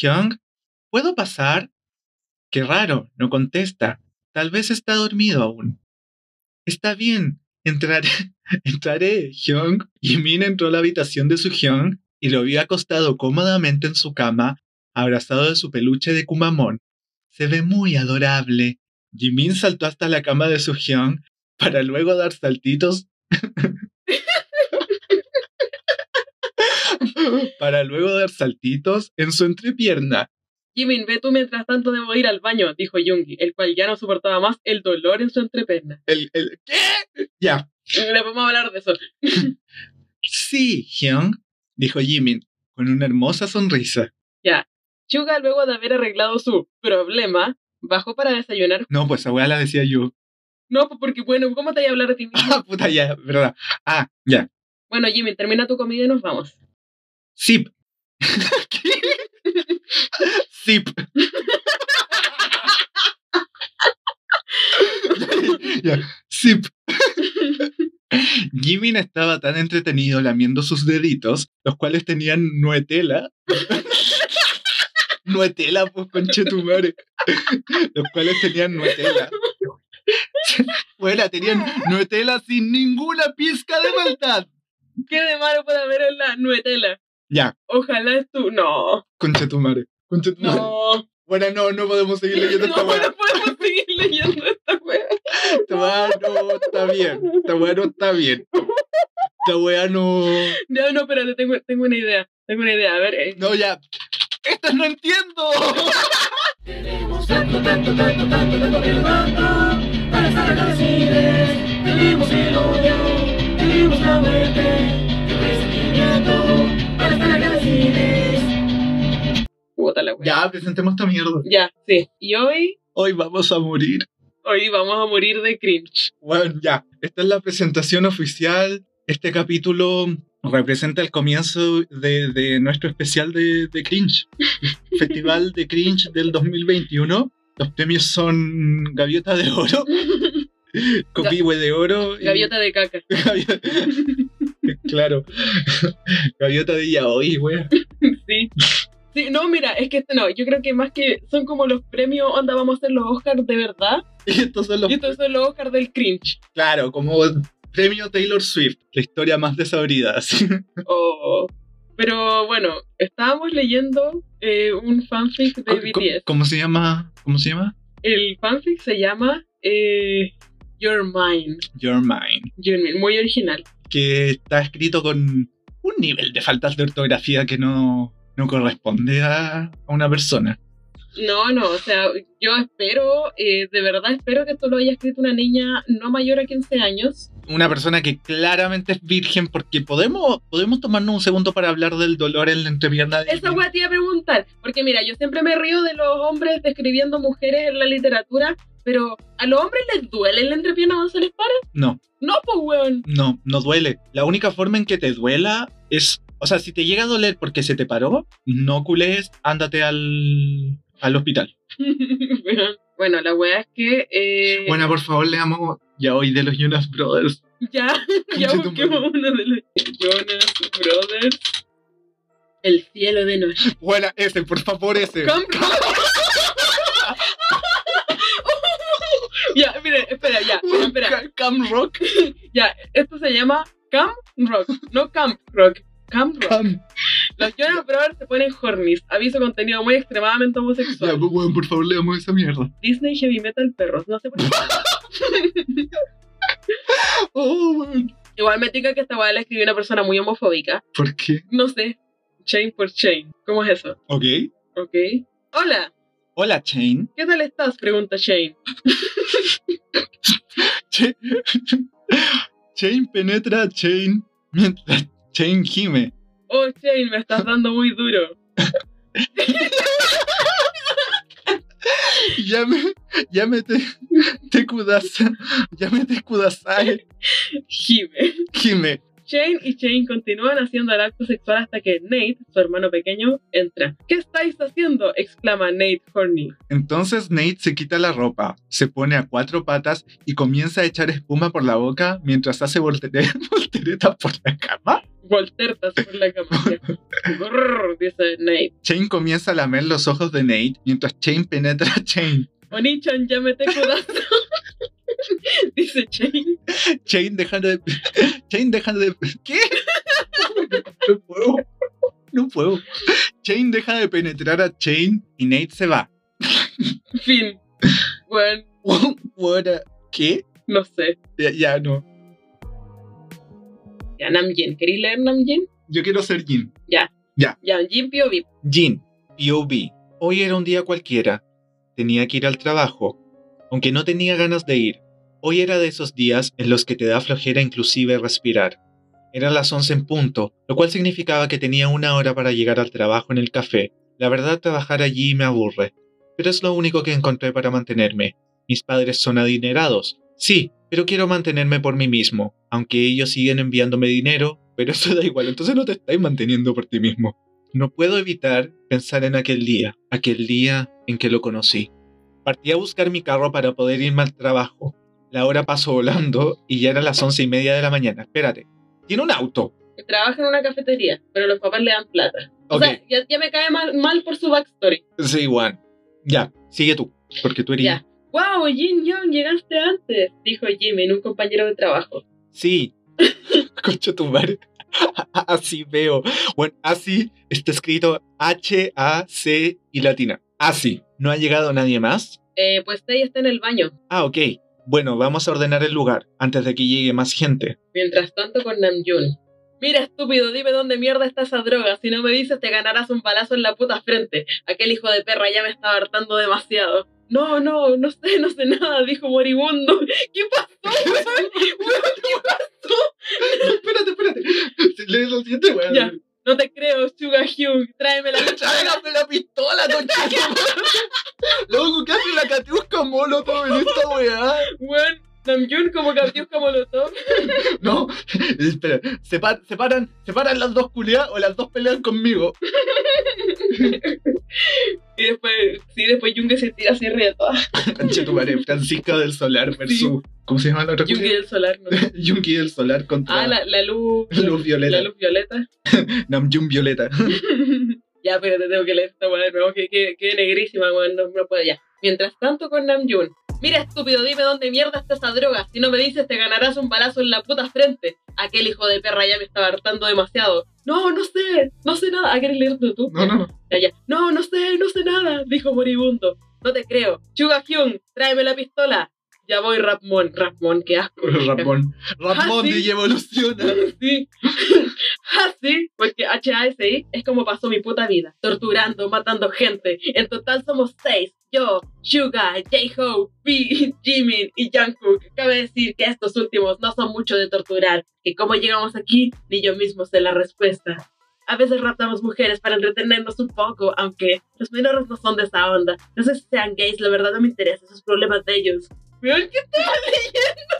Hyung, ¿puedo pasar? Qué raro, no contesta. Tal vez está dormido aún. Está bien, entraré. Entraré, Hyung. Jimin entró a la habitación de su Hyung y lo vio acostado cómodamente en su cama, abrazado de su peluche de Kumamon. Se ve muy adorable. Jimin saltó hasta la cama de su Hyung para luego dar saltitos. para luego dar saltitos en su entrepierna. Jimin, ve tú mientras tanto debo ir al baño, dijo Yungi, el cual ya no soportaba más el dolor en su entrepierna. El, el, ¿Qué? Ya. Le podemos hablar de eso. sí, Hyung, dijo Jimin, con una hermosa sonrisa. Ya. Chuga, luego de haber arreglado su problema, bajó para desayunar. No, pues weá la decía yo. No, pues porque, bueno, ¿cómo te voy a hablar de ti mismo? Ah, puta, ya, verdad. Ah, ya. Bueno, Jimin, termina tu comida y nos vamos. Sip. Sip. ya, Sip. Jimin estaba tan entretenido lamiendo sus deditos, los cuales tenían nuetela. nuetela, pues conche tu madre. los cuales tenían nuetela. bueno, tenían nuetela sin ninguna pizca de maldad. ¿Qué de malo puede haber en la nuetela? Ya. Ojalá es tu. No. Conche tu madre. Conche tu madre. No. Bueno, no, no podemos seguir leyendo esta No, weá. no podemos seguir leyendo esta wea. Esta weá no está bien. Esta weá no está bien. Esta weá no. No, no, espérate, tengo, tengo una idea. Tengo una idea. A ver. eh, No, ya. ¡Esto no entiendo! Tenemos tanto, tanto, tanto, tanto, tanto, tanto para estar agradecidos. Tenemos el odio, tenemos la muerte, el resentimiento para estar agradecidos. Puta la wea. Ya, presentemos esta mierda. Ya, sí. Y hoy. Hoy vamos a morir. Hoy vamos a morir de cringe. Bueno, ya. Esta es la presentación oficial. Este capítulo representa el comienzo de, de nuestro especial de, de Cringe. Festival de Cringe del 2021. Los premios son Gaviota de Oro, Copihue de Oro. y- Gaviota de caca. Gaviota- claro. Gaviota de Yaoi, wea. Sí. Sí, no, mira, es que este no, yo creo que más que son como los premios, onda, vamos a hacer los Oscars de verdad, Y estos son los. y estos son los Oscars del cringe. Claro, como premio Taylor Swift, la historia más desabrida. así. O- Pero bueno, estábamos leyendo eh, un fanfic de ¿Cómo, BTS. cómo se llama? ¿Cómo se llama? El fanfic se llama eh, Your Mine. Your Mind. Your Mine, muy original. Que está escrito con un nivel de faltas de ortografía que no, no corresponde a, a una persona. No, no, o sea, yo espero, eh, de verdad espero que esto lo haya escrito una niña no mayor a 15 años. Una persona que claramente es virgen, porque podemos, podemos tomarnos un segundo para hablar del dolor en la entrepierna de Esa weá te iba a preguntar, porque mira, yo siempre me río de los hombres describiendo mujeres en la literatura, pero ¿a los hombres les duele la entrepierna cuando se les para? No, No, pues weón. no, no duele. La única forma en que te duela es. O sea, si te llega a doler porque se te paró, no cules, ándate al, al hospital. bueno, la weá es que... eh, Bueno, por favor, leamos ya hoy de los Jonas Brothers. Ya, ya busquemos uno de los Jonas Brothers. El cielo de noche. Bueno, ese, por favor, ese. Espera, ya, espera. Ca- Cam Rock. Ya, esto se llama Camp Rock, no Camp Rock. Camp Rock. Cam. Los Jonas Brothers se ponen hornies. Aviso contenido muy extremadamente Ya, homosexual. pues, weón, por favor, leamos esa mierda. Disney Heavy Metal Perros. No sé por qué. Oh. Igual me tica que esta weá la escribió una persona muy homofóbica. ¿Por qué? No sé. Chain por chain. ¿Cómo es eso? Ok. Ok. Hola. Hola, Chain. ¿Qué tal estás? Pregunta Shane. Ch- Chain penetra a Chain mientras Chain gime. Oh, Shane, me estás dando muy duro. Llame, llámete te kudasa, llámete kudasai, Jime. gime. Shane y Shane continúan haciendo el acto sexual hasta que Nate, su hermano pequeño, entra. ¿Qué estáis haciendo? exclama Nate Horny. Entonces Nate se quita la ropa, se pone a cuatro patas y comienza a echar espuma por la boca mientras hace voltere- volteretas por la cama. Voltertas por la cama. Brrr, dice Nate. Shane comienza a lamer los ojos de Nate mientras Shane penetra a Shane. Onichan, ya me te dice Shane. Shane deja de... Shane deja de... ¿Qué? No puedo. No puedo. Shane deja de penetrar a Shane y Nate se va. Fin. Bueno, ¿Qué? no sé. Ya, ya no. Ya, Namjin. ¿Queréis leer Namjin? Yo quiero ser Jin. Ya, Jin POV. Jin, POV. Hoy era un día cualquiera. Tenía que ir al trabajo, aunque no tenía ganas de ir. Hoy era de esos días en los que te da flojera inclusive respirar. Eran las 11 en punto, lo cual significaba que tenía una hora para llegar al trabajo en el café. La verdad, trabajar allí me aburre, pero es lo único que encontré para mantenerme. Mis padres son adinerados, sí, pero quiero mantenerme por mí mismo, aunque ellos siguen enviándome dinero, pero eso da igual, entonces no te estáis manteniendo por ti mismo. No puedo evitar pensar en aquel día, aquel día en que lo conocí. Partí a buscar mi carro para poder irme al trabajo. La hora pasó volando y ya eran las once y media de la mañana. Espérate, tiene un auto. Trabaja en una cafetería, pero los papás le dan plata. O sea, ya, ya me cae mal, mal por su backstory. sí, Juan. Ya, sigue tú, porque tú eres... Ya. ¡Wow, Jin Young, llegaste antes! Dijo Jimin, un compañero de trabajo. Sí. Concha tu madre. Así veo. Bueno, así está escrito H-A-C y latina. Así. ¿No ha llegado nadie más? Eh, pues Tay está en el baño. Ah, ok. Bueno, vamos a ordenar el lugar antes de que llegue más gente. Mientras tanto con Namjoon. Mira, estúpido, dime dónde mierda está esa droga. Si no me dices, te ganarás un balazo en la puta frente. Aquel hijo de perra ya me estaba hartando demasiado. No, no, no sé, no sé nada, dijo moribundo. ¿Qué pasó, weón? ¿Qué pasó? espérate, espérate. Lee lo siguiente, weón. No te creo, Suga Hyun. Tráeme la Tráigame la pistola. Loco, ¿qué hace la catiusca molotov en esta weá? Weón, Namjoon como Katiuska Molotov. No, espera, separ- separan, separan las dos culiadas o las dos pelean conmigo. Y después, sí, después Jung se tira así tu madre, Francisca del Solar versus. ¿Cómo se llama la otra culia? del solar, ¿no? Yungi del Solar contra Ah, la, la luz. Luz Violeta. La luz violeta. Namjoon Violeta. ya, pero te tengo que leer esta weá de nuevo, que, que, que negrísima, weón, no, no puedo ya. Mientras tanto con Namjoon. Mira, estúpido, dime dónde mierda está esa droga. Si no me dices, te ganarás un balazo en la puta frente. Aquel hijo de perra ya me estaba hartando demasiado. No, no sé, no sé nada. ¿Ah, quieres leerlo tú? No, no, no. Ya, ya. No, no sé, no sé nada, dijo moribundo. No te creo. Chuga Hyun, tráeme la pistola. Ya voy, Rapmon. Rapmon, qué asco. Ramón. Ramón Ah, sí. de evoluciona. Sí. Ah, sí, porque HASI es como pasó mi puta vida. Torturando, matando gente. En total somos seis. Yo, Suga, J-Hope, V, Jimin y Jungkook. Cabe decir que estos últimos no son mucho de torturar. Que cómo llegamos aquí, ni yo mismo sé la respuesta. A veces raptamos mujeres para entretenernos un poco, aunque los menores no son de esa onda. No sé si sean gays, la verdad no me interesa, esos problemas de ellos. Qué estaba leyendo.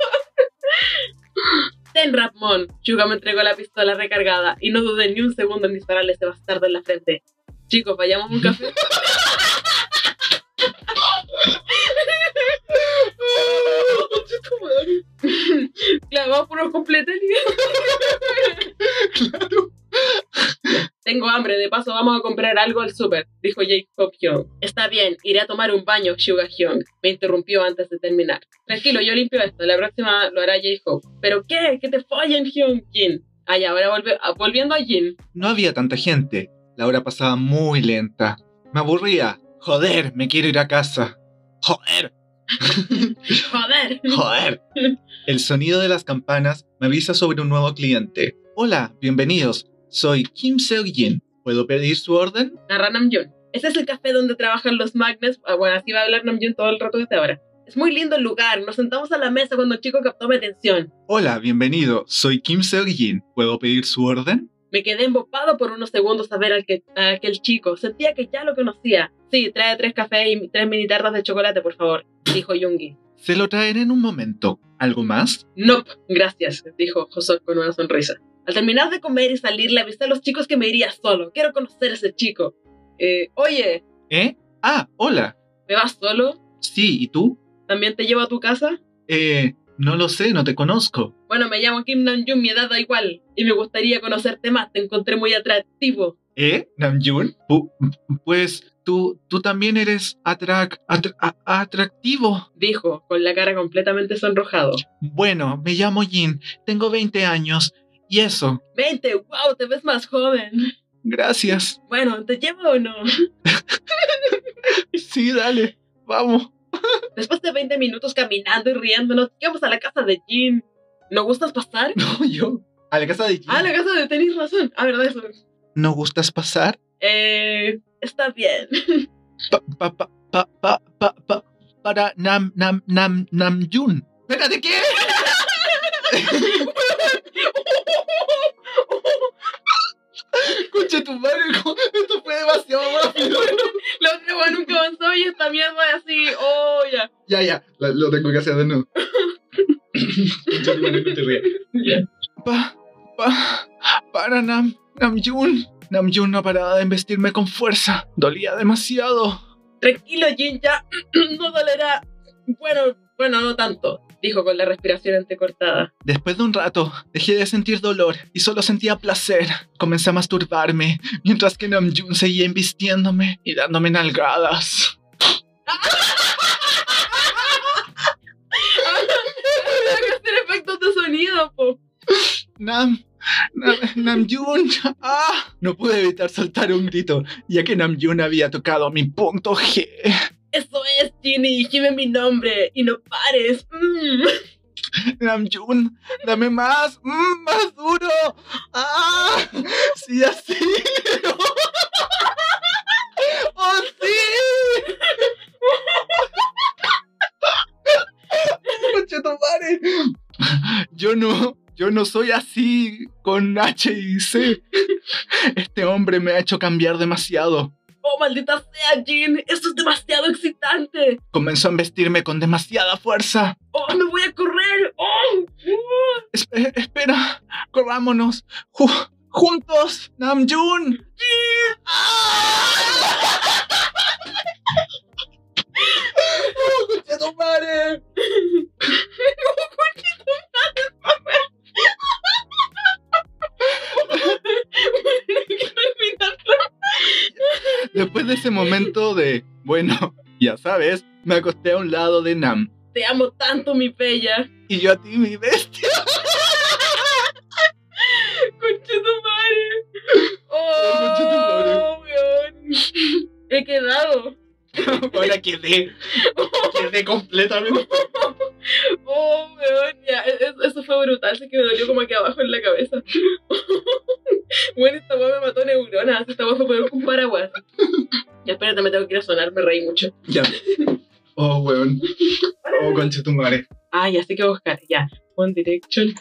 Ten Rapmon. Suga me entregó la pistola recargada y no dudé ni un segundo en dispararle a ese bastardo en la frente. Chicos, vayamos a un café. Claro, vamos por unos completos. Claro. Paso vamos a comprar algo al súper, dijo Jacob Hyung. Está bien, iré a tomar un baño, Suga Hyung. Me interrumpió antes de terminar. Tranquilo, yo limpio esto, la próxima lo hará J-Hope. ¿Pero qué? ¿Que te follen, Hyung Jin? Ah, ya, ahora volve- ah, volviendo a Jin. No había tanta gente. La hora pasaba muy lenta. Me aburría. Joder, me quiero ir a casa. Joder, Joder. joder. El sonido de las campanas me avisa sobre un nuevo cliente. Hola, bienvenidos. Soy Kim Seo-jin. ¿Puedo pedir su orden? Narra Namjoon. Ese es el café donde trabajan los magnets. Ah, bueno, así va a hablar Namjoon todo el rato desde ahora. Es muy lindo el lugar. Nos sentamos a la mesa cuando el chico captó mi atención. Hola, bienvenido. Soy Kim Seo-jin. ¿Puedo pedir su orden? Me quedé embobado por unos segundos a ver al que- a aquel chico. Sentía que ya lo conocía. Sí, trae tres cafés y tres mini tartas de chocolate, por favor, dijo Yungi. Se lo traeré en un momento. ¿Algo más? Nope, gracias, dijo Hosok con una sonrisa. Al terminar de comer y salir, le avisé a los chicos que me iría solo. Quiero conocer a ese chico. Eh, oye, ¿Eh? Ah, hola. ¿me vas solo? Sí, ¿y tú? ¿También te llevo a tu casa? Eh, no lo sé, no te conozco. Bueno, me llamo Kim Namjoon, mi edad da igual. Y me gustaría conocerte más, te encontré muy atractivo. ¿Eh? ¿Namjoon? Pu- Pues tú, tú también eres atrac- atractivo. Dijo, con la cara completamente sonrojado. Bueno, me llamo Jin, tengo 20 años. Y eso, Vente, wow, te ves más joven. gracias. Bueno, ¿te llevo o no? Sí, dale, vamos. Después de 20 minutos caminando y riéndonos, llegamos a la casa de Jin. ¿No gustas pasar? No, yo. A la casa de Jin. Ah, la casa de tenis razón. Ah, ¿verdad eso? ¿No gustas pasar? Eh, está bien. Pa, pa, pa, pa, pa, pa, pa- para Nam, Nam, Nam, Namjoon. Espérate, ¿qué? Concha tu madre, esto fue demasiado rápido. La otra weá nunca avanzó y esta mierda es así. Oh, ya. Ya, ya, lo, lo tengo que hacer de nuevo. Concha tu madre, no te rías. Ya. Pa, pa, para Nam, Namjoon. Namjoon no paraba de investirme con fuerza. Dolía demasiado. Tranquilo, Jin, ya. no dolerá. Bueno, bueno, no tanto. Dijo con la respiración entrecortada. Después de un rato, dejé de sentir dolor y solo sentía placer. Comencé a masturbarme, mientras que Namjoon seguía invistiéndome y dándome nalgadas. Hacer efectos de sonido, po. Nam, Nam, Namjoon, ah, no pude evitar soltar un grito, ya que Namjoon había tocado mi punto G. Eso es, Ginny. Dime mi nombre y no pares. Mm. Namjoon, dame más, mm, más duro. Ah, sí, así. ¡Oh, sí! Conchetumare. Yo no, yo no soy así con H y C. Este hombre me ha hecho cambiar demasiado. Oh, maldita sea, Jin. Esto es demasiado excitante. Comenzó a investirme con demasiada fuerza. Oh, me voy a correr. Oh, uh. Es- eh, espera, corrámonos. Ju- juntos, Namjoon. ¡Ah! ¡Oh, conchetumare! Quiero terminarlo. Después de ese momento de, bueno, ya sabes, me acosté a un lado de Nam. Te amo tanto, mi bella. Y yo a ti, mi bestia. Concha tu madre. Oh, weón. He quedado. Ahora quedé, quedé completamente. Oh, weón. Ya, e- e- eso fue brutal. Se que me dolió como aquí abajo en la cabeza. Bueno, esta weá me mató neuronas. Esta weá fue peor que un paraguas. Ya, espérate, me tengo que ir a sonar. Me reí mucho. Ya. Oh, weón. Oh, concha tu madre. Ah, ya sé que buscar. Ya. One Direction.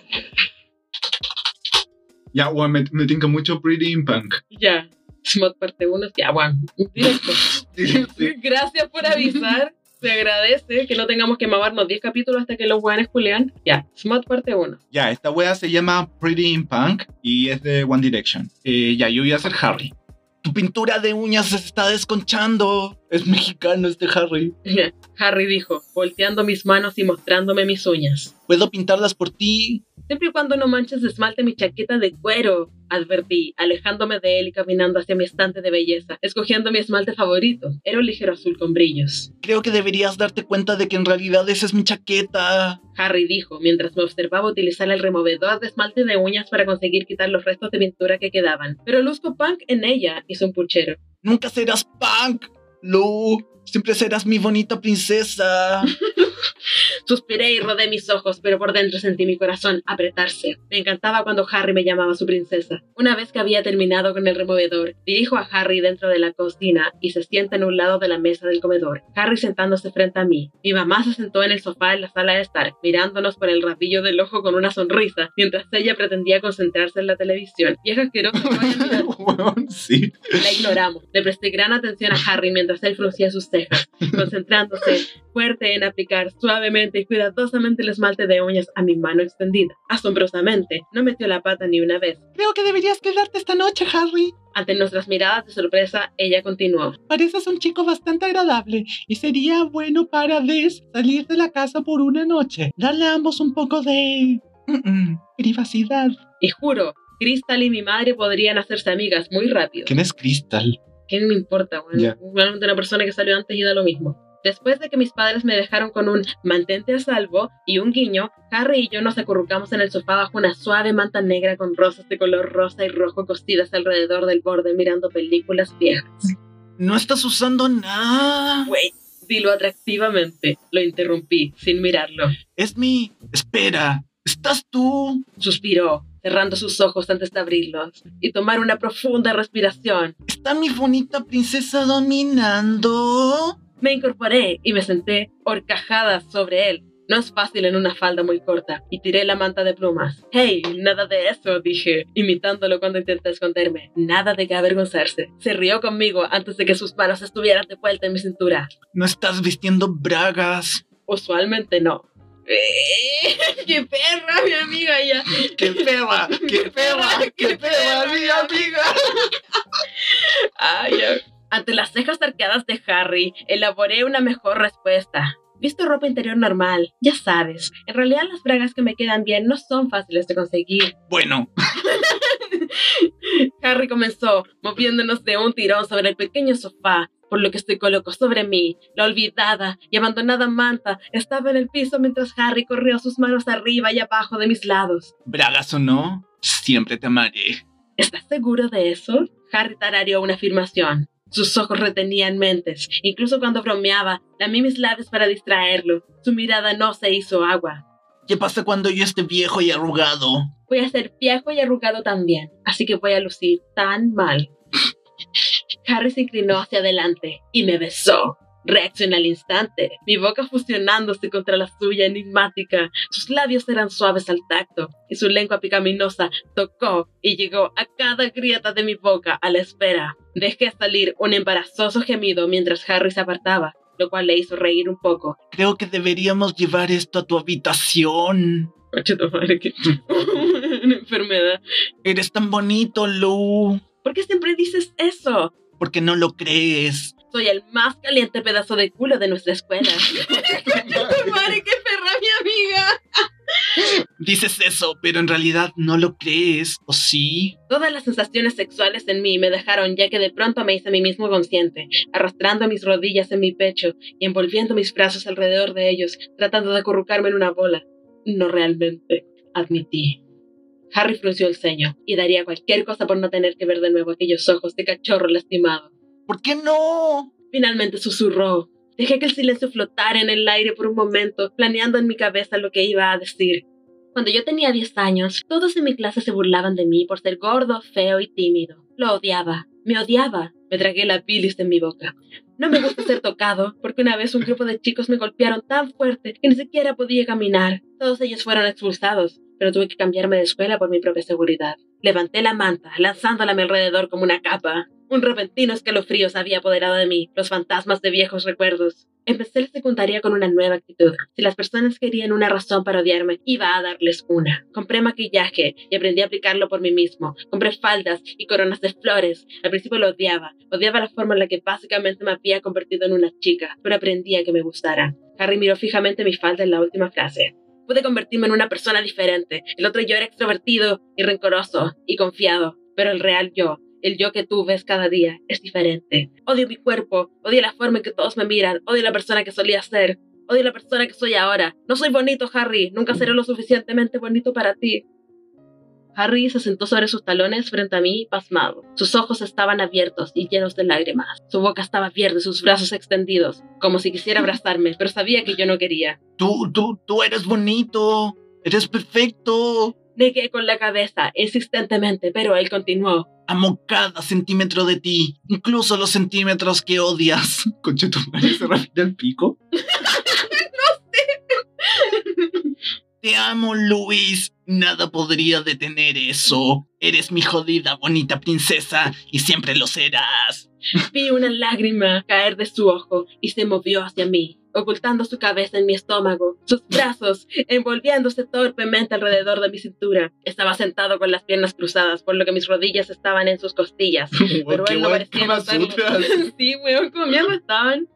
Ya, weón, me, me tinca mucho Pretty in Punk. Ya. Smot parte 1. Ya, bueno. Directo. Sí, sí. Gracias por avisar. Se agradece que no tengamos que mamarnos 10 capítulos hasta que los weones culean. Ya, Smot parte 1. Ya, esta wea se llama Pretty in Punk y es de One Direction. Eh, ya, yo voy a ser Harry. Tu pintura de uñas se está desconchando. Es mexicano este Harry. Harry dijo, volteando mis manos y mostrándome mis uñas. Puedo pintarlas por ti. Siempre y cuando no manches de esmalte mi chaqueta de cuero, advertí, alejándome de él y caminando hacia mi estante de belleza, escogiendo mi esmalte favorito. Era un ligero azul con brillos. Creo que deberías darte cuenta de que en realidad esa es mi chaqueta. Harry dijo, mientras me observaba utilizar el removedor de esmalte de uñas para conseguir quitar los restos de pintura que quedaban. Pero luzco punk en ella, hizo un puchero. Nunca serás punk, No. Siempre serás mi bonita princesa. Suspiré y rodé mis ojos, pero por dentro sentí mi corazón apretarse. Me encantaba cuando Harry me llamaba su princesa. Una vez que había terminado con el removedor, dirijo a Harry dentro de la cocina y se sienta en un lado de la mesa del comedor. Harry sentándose frente a mí. Mi mamá se sentó en el sofá en la sala de estar, mirándonos por el rabillo del ojo con una sonrisa, mientras ella pretendía concentrarse en la televisión. Vieja asquerosa, no vaya a mirar. Weón, sí. La ignoramos. Le presté gran atención a Harry mientras él fruncía sus cejas, concentrándose fuerte en aplicar suavemente y cuidadosamente el esmalte de uñas a mi mano extendida. Asombrosamente, no metió la pata ni una vez. Creo que deberías quedarte esta noche, Harry. Ante nuestras miradas de sorpresa, ella continuó. Pareces un chico bastante agradable y sería bueno para Des salir de la casa por una noche. Darle a ambos un poco de... mm, mm, privacidad. Y juro, Crystal y mi madre podrían hacerse amigas muy rápido. ¿Quién es Crystal? ¿Qué me importa, bueno? Igualmente una persona que salió antes y da lo mismo. Después de que mis padres me dejaron con un mantente a salvo y un guiño, Harry y yo nos acurrucamos en el sofá bajo una suave manta negra con rosas de color rosa y rojo cosidas alrededor del borde mirando películas viejas. No estás usando nada. Wait, dilo atractivamente. Lo interrumpí, sin mirarlo. Es mi... Espera. ¿Estás tú? Suspiró, cerrando sus ojos antes de abrirlos, y tomar una profunda respiración. ¿Está mi bonita princesa dominando? Me incorporé y me senté horcajada sobre él. No es fácil en una falda muy corta, y tiré la manta de plumas. Hey, nada de eso, dije, imitándolo cuando intenté esconderme. Nada de que avergonzarse. Se rió conmigo antes de que sus manos estuvieran de vuelta en mi cintura. No estás vistiendo bragas. Usualmente no. Eh, ¡Qué perra, mi amiga! Ya. ¡Qué perra! ¡Qué perra! ¡Qué perra, mi amiga! Ay, ya. Ante las cejas arqueadas de Harry, elaboré una mejor respuesta. Visto ropa interior normal, ya sabes. En realidad las bragas que me quedan bien no son fáciles de conseguir. Bueno, Harry comenzó, moviéndonos de un tirón sobre el pequeño sofá, por lo que se colocó sobre mí. La olvidada y abandonada manta estaba en el piso mientras Harry corrió sus manos arriba y abajo de mis lados. bragas o no, siempre te amaré. ¿Estás seguro de eso? Harry tarareó una afirmación. Sus ojos retenían mentes. Incluso cuando bromeaba, lamí mis labios para distraerlo. Su mirada no se hizo agua. ¿Qué pasa cuando yo esté viejo y arrugado? Voy a ser viejo y arrugado también, así que voy a lucir tan mal. Harry se inclinó hacia adelante y me besó. Reaccioné al instante, mi boca fusionándose contra la suya enigmática. Sus labios eran suaves al tacto y su lengua picaminosa tocó y llegó a cada grieta de mi boca a la espera. Dejé salir un embarazoso gemido mientras Harry se apartaba, lo cual le hizo reír un poco. Creo que deberíamos llevar esto a tu habitación. Tu madre, que una enfermedad. Eres tan bonito, Lou. ¿Por qué siempre dices eso? Porque no lo crees. Soy el más caliente pedazo de culo de nuestra escuela. Madre, qué perra, mi amiga. Dices eso, pero en realidad no lo crees, ¿o sí? Todas las sensaciones sexuales en mí me dejaron ya que de pronto me hice a mí mismo consciente, arrastrando mis rodillas en mi pecho y envolviendo mis brazos alrededor de ellos, tratando de acurrucarme en una bola. No realmente, admití. Harry frunció el ceño y daría cualquier cosa por no tener que ver de nuevo aquellos ojos de cachorro lastimado. ¿Por qué no? Finalmente susurró. Dejé que el silencio flotara en el aire por un momento, planeando en mi cabeza lo que iba a decir. Cuando yo tenía 10 años, todos en mi clase se burlaban de mí por ser gordo, feo y tímido. Lo odiaba. Me odiaba. Me tragué la bilis en mi boca. No me gusta ser tocado, porque una vez un grupo de chicos me golpearon tan fuerte que ni siquiera podía caminar. Todos ellos fueron expulsados, pero tuve que cambiarme de escuela por mi propia seguridad. Levanté la manta, lanzándola a mi alrededor como una capa. Un repentino escalofrío se había apoderado de mí, los fantasmas de viejos recuerdos. Empecé la secundaria con una nueva actitud. Si las personas querían una razón para odiarme, iba a darles una. Compré maquillaje y aprendí a aplicarlo por mí mismo. Compré faldas y coronas de flores. Al principio lo odiaba. Odiaba la forma en la que básicamente me había convertido en una chica, pero aprendí a que me gustara. Harry miró fijamente mi falda en la última frase. Pude convertirme en una persona diferente. El otro yo era extrovertido y rencoroso y confiado, pero el real yo, el yo que tú ves cada día, es diferente. Odio mi cuerpo, odio la forma en que todos me miran, odio la persona que solía ser, odio la persona que soy ahora. No soy bonito, Harry, nunca seré lo suficientemente bonito para ti. Harry se sentó sobre sus talones frente a mí, pasmado. Sus ojos estaban abiertos y llenos de lágrimas. Su boca estaba abierta y sus brazos extendidos, como si quisiera abrazarme, pero sabía que yo no quería. Tú, tú, tú eres bonito. Eres perfecto. Negué con la cabeza, insistentemente, pero él continuó. Amo cada centímetro de ti, incluso los centímetros que odias. Concha tu madre, se refiere al pico. Te amo, Luis. Nada podría detener eso. Eres mi jodida bonita princesa y siempre lo serás. Vi una lágrima caer de su ojo y se movió hacia mí, ocultando su cabeza en mi estómago, sus brazos envolviéndose torpemente alrededor de mi cintura. Estaba sentado con las piernas cruzadas, por lo que mis rodillas estaban en sus costillas. Pero él no parecía notarlo. Sí, weón, como mierda estaban.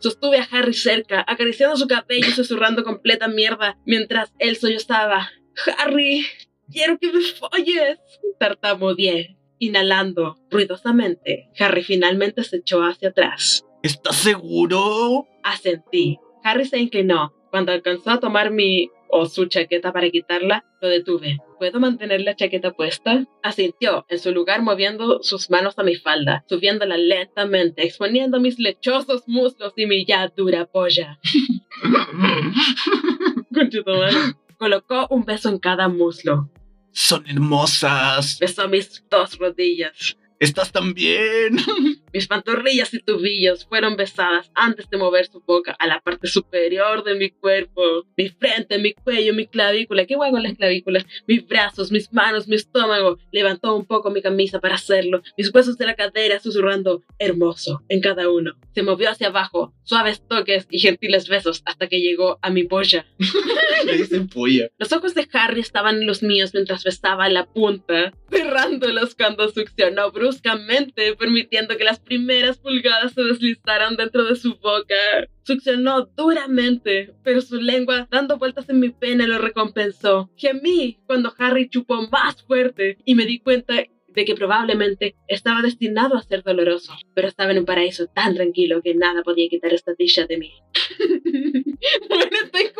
Sostuve a Harry cerca, acariciando su cabello y susurrando completa mierda mientras él sollozaba. Harry, quiero que me folles. Tartamudeé, inhalando ruidosamente. Harry finalmente se echó hacia atrás. ¿Estás seguro? Asentí. Harry se inclinó. Cuando alcanzó a tomar mi o su chaqueta para quitarla, lo detuve. ¿Puedo mantener la chaqueta puesta? Asintió, en su lugar moviendo sus manos a mi falda, subiéndola lentamente, exponiendo mis lechosos muslos y mi ya dura polla. Colocó un beso en cada muslo. Son hermosas. Besó mis dos rodillas. ¿Estás también? Mis pantorrillas y tubillos fueron besadas antes de mover su boca a la parte superior de mi cuerpo. Mi frente, mi cuello, mi clavícula. ¿Qué huevo las clavículas? Mis brazos, mis manos, mi estómago. Levantó un poco mi camisa para hacerlo. Mis huesos de la cadera susurrando hermoso en cada uno. Se movió hacia abajo, suaves toques y gentiles besos hasta que llegó a mi polla. Le dicen polla. Los ojos de Harry estaban en los míos mientras besaba la punta, cerrándolos cuando succionó bruscamente, permitiendo que las primeras pulgadas se deslizaran dentro de su boca. Succionó duramente, pero su lengua, dando vueltas en mi pene, lo recompensó. Gemí cuando Harry chupó más fuerte y me di cuenta de que probablemente estaba destinado a ser doloroso, pero estaba en un paraíso tan tranquilo que nada podía quitar esta dicha de mí. bueno, estoy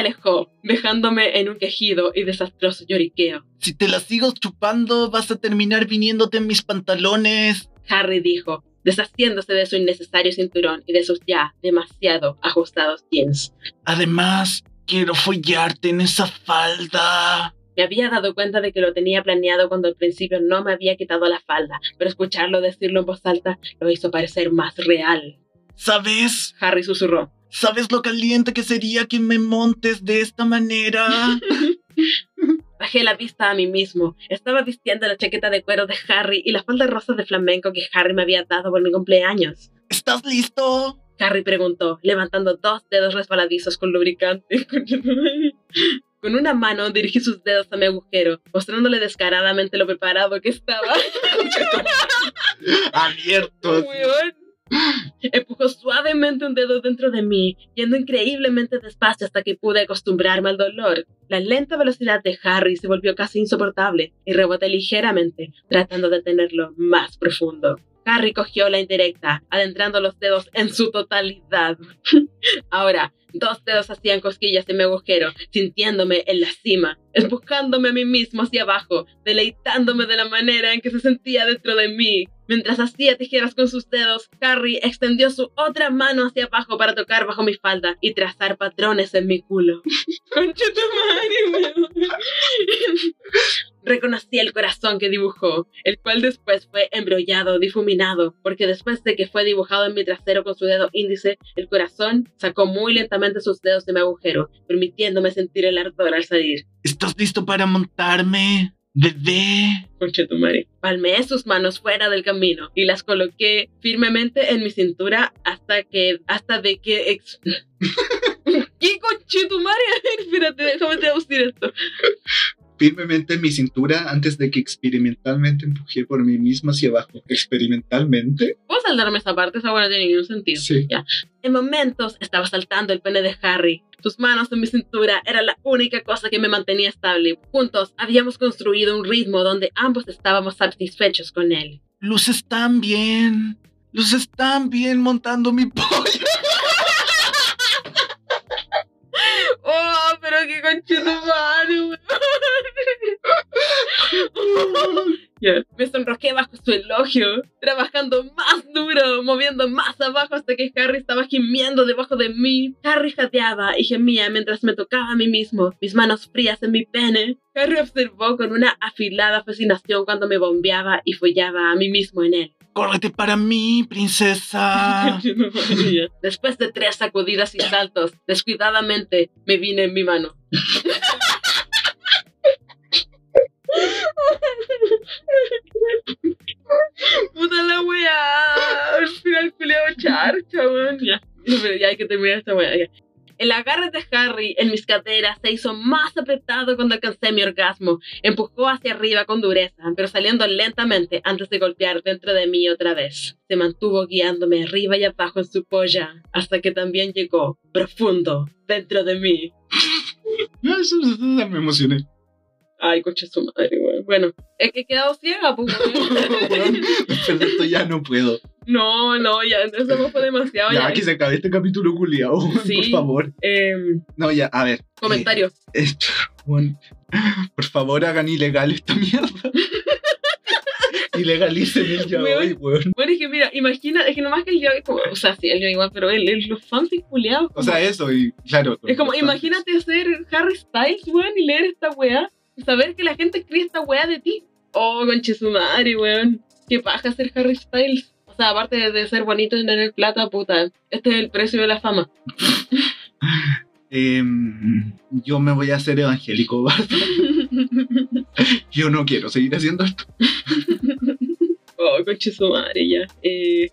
alejó, dejándome en un quejido y desastroso lloriqueo. Si te la sigo chupando, vas a terminar viniéndote en mis pantalones. Harry dijo, deshaciéndose de su innecesario cinturón y de sus ya demasiado ajustados jeans. Además, quiero follarte en esa falda. Me había dado cuenta de que lo tenía planeado cuando al principio no me había quitado la falda, pero escucharlo decirlo en voz alta lo hizo parecer más real. ¿Sabes? Harry susurró. ¿Sabes lo caliente que sería que me montes de esta manera? Bajé la vista a mí mismo. Estaba vistiendo la chaqueta de cuero de Harry y la falda rosa de flamenco que Harry me había dado por mi cumpleaños. ¿Estás listo? Harry preguntó, levantando dos dedos resbaladizos con lubricante. Con una mano dirigí sus dedos a mi agujero, mostrándole descaradamente lo preparado que estaba. Abiertos. Weón. Empujó suavemente un dedo dentro de mí, yendo increíblemente despacio hasta que pude acostumbrarme al dolor. La lenta velocidad de Harry se volvió casi insoportable y reboté ligeramente, tratando de tenerlo más profundo. Harry cogió la indirecta, adentrando los dedos en su totalidad. Ahora, dos dedos hacían cosquillas en mi agujero, sintiéndome en la cima, empujándome a mí mismo hacia abajo, deleitándome de la manera en que se sentía dentro de mí. Mientras hacía tijeras con sus dedos, Harry extendió su otra mano hacia abajo para tocar bajo mi falda y trazar patrones en mi culo. Concha tu madre. Reconocí el corazón que dibujó, el cual después fue embrollado, difuminado, porque después de que fue dibujado en mi trasero con su dedo índice, el corazón sacó muy lentamente sus dedos de mi agujero, permitiéndome sentir el ardor al salir. ¿Estás listo para montarme? Bebé. Conchetumare. Palmeé sus manos fuera del camino y las coloqué firmemente en mi cintura hasta que, hasta de que... ex- ¿Qué conchetumare? Espérate, déjame traducir esto. Firmemente en mi cintura antes de que experimentalmente empujé por mí mismo hacia abajo. ¿Experimentalmente? ¿Puedo saltarme esa parte? Esa buena no tiene ningún sentido. Sí. En momentos estaba saltando el pene de Harry. Sus manos en mi cintura era la única cosa que me mantenía estable. Juntos habíamos construido un ritmo donde ambos estábamos satisfechos con él. Luces tan bien. Luces tan bien montando mi pollo. ¡Oh, pero qué conchetumare, refugio, trabajando más duro, moviendo más abajo hasta que Harry estaba gimiendo debajo de mí. Harry jadeaba y gemía mientras me tocaba a mí mismo, mis manos frías en mi pene. Harry observó con una afilada fascinación cuando me bombeaba y follaba a mí mismo en él. ¡Córrete para mí, princesa! Después de tres sacudidas y saltos, descuidadamente me vine en mi mano. Puta la weá. Al final culeado charcha, weón. Ya. ya hay que terminar esta weá. El agarre de Harry en mis caderas se hizo más apretado cuando alcancé mi orgasmo. Empujó hacia arriba con dureza, pero saliendo lentamente antes de golpear dentro de mí otra vez. Se mantuvo guiándome arriba y abajo en su polla, hasta que también llegó profundo dentro de mí. Me emocioné. Ay, coche su madre, weón. Bueno, es que he quedado ciega, pues. weón. Esto ya no puedo. no, no, ya, eso fue demasiado. Ya, Ya, que se acabe este capítulo culiao, Sí. por favor. Em, No, ya, a ver. comentario. Eh, esto, weón, por favor, hagan ilegal esta mierda. Ilegalicen el ya Weón. hoy, weón. Bueno, es que mira, imagina, es que nomás que el yo, como, o sea, sí, el yo igual, pero el, el- los fanfics culiados. O sea, eso, y claro. es como, imagínate ser Harry Styles, weón, y leer esta weá, saber que la gente escribe esta weá de ti. Oh, conche su madre, weón. Qué paja ser Harry Styles. O sea, aparte de, ser bonito y tener plata, puta, este es el precio de la fama. Em, yo me voy a hacer evangélico, Bart. Yo no quiero seguir haciendo esto. oh, conche su madre, ya. Eh,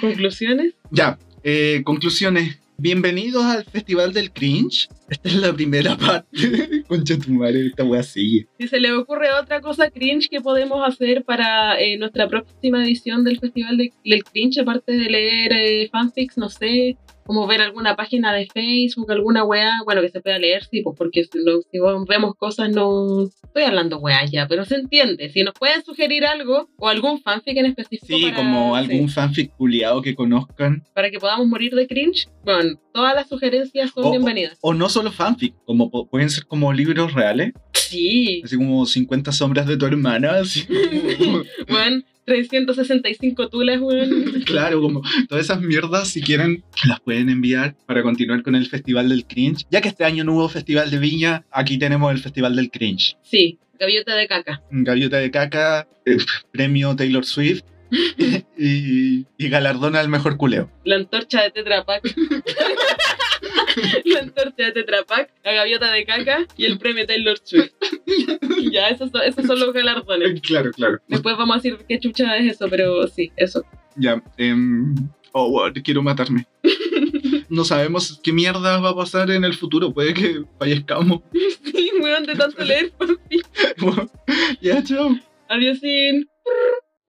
¿Conclusiones? Ya, eh, conclusiones. Bienvenidos al Festival del Cringe. Esta es la primera parte. Concha tu madre, esta wea sigue. Si se le ocurre otra cosa cringe que podemos hacer para eh, nuestra próxima edición del Festival de- del Cringe, aparte de leer eh, fanfics, no sé, como ver alguna página de Facebook, alguna weá, bueno, que se pueda leer, sí, pues porque si, no- si vemos cosas no... Estoy hablando weá ya, pero se entiende. Si nos pueden sugerir algo o algún fanfic en específico Sí, para, como algún sí, fanfic culiado que conozcan. para que podamos morir de cringe, bueno, todas las sugerencias son O- bienvenidas. O no solo fanfic, como pueden ser como libros reales. Sí, Así como 50 sombras de tu hermana. Así como- weón, 365 tulas, weón. claro, como todas esas mierdas, si quieren, las pueden enviar para continuar con el Festival del Cringe. Ya que este año no hubo Festival de Viña, aquí tenemos el Festival del Cringe. Sí, gaviota de caca. Gaviota de caca, eh, premio Taylor Swift y, y galardón al mejor culeo. La antorcha de Tetra Pak. la antorcha de Tetra Pak, la gaviota de caca y el premio Taylor Swift. ya, esos son, esos son los galardones. Claro, claro. Después vamos a decir qué chucha es eso, pero sí, eso. Ya, em, oh, wow, quiero matarme. No sabemos qué mierda va a pasar en el futuro, puede que fallezcamos. Sí, weón, de tanto leer fanfic. ya, chao. Adiós, sin.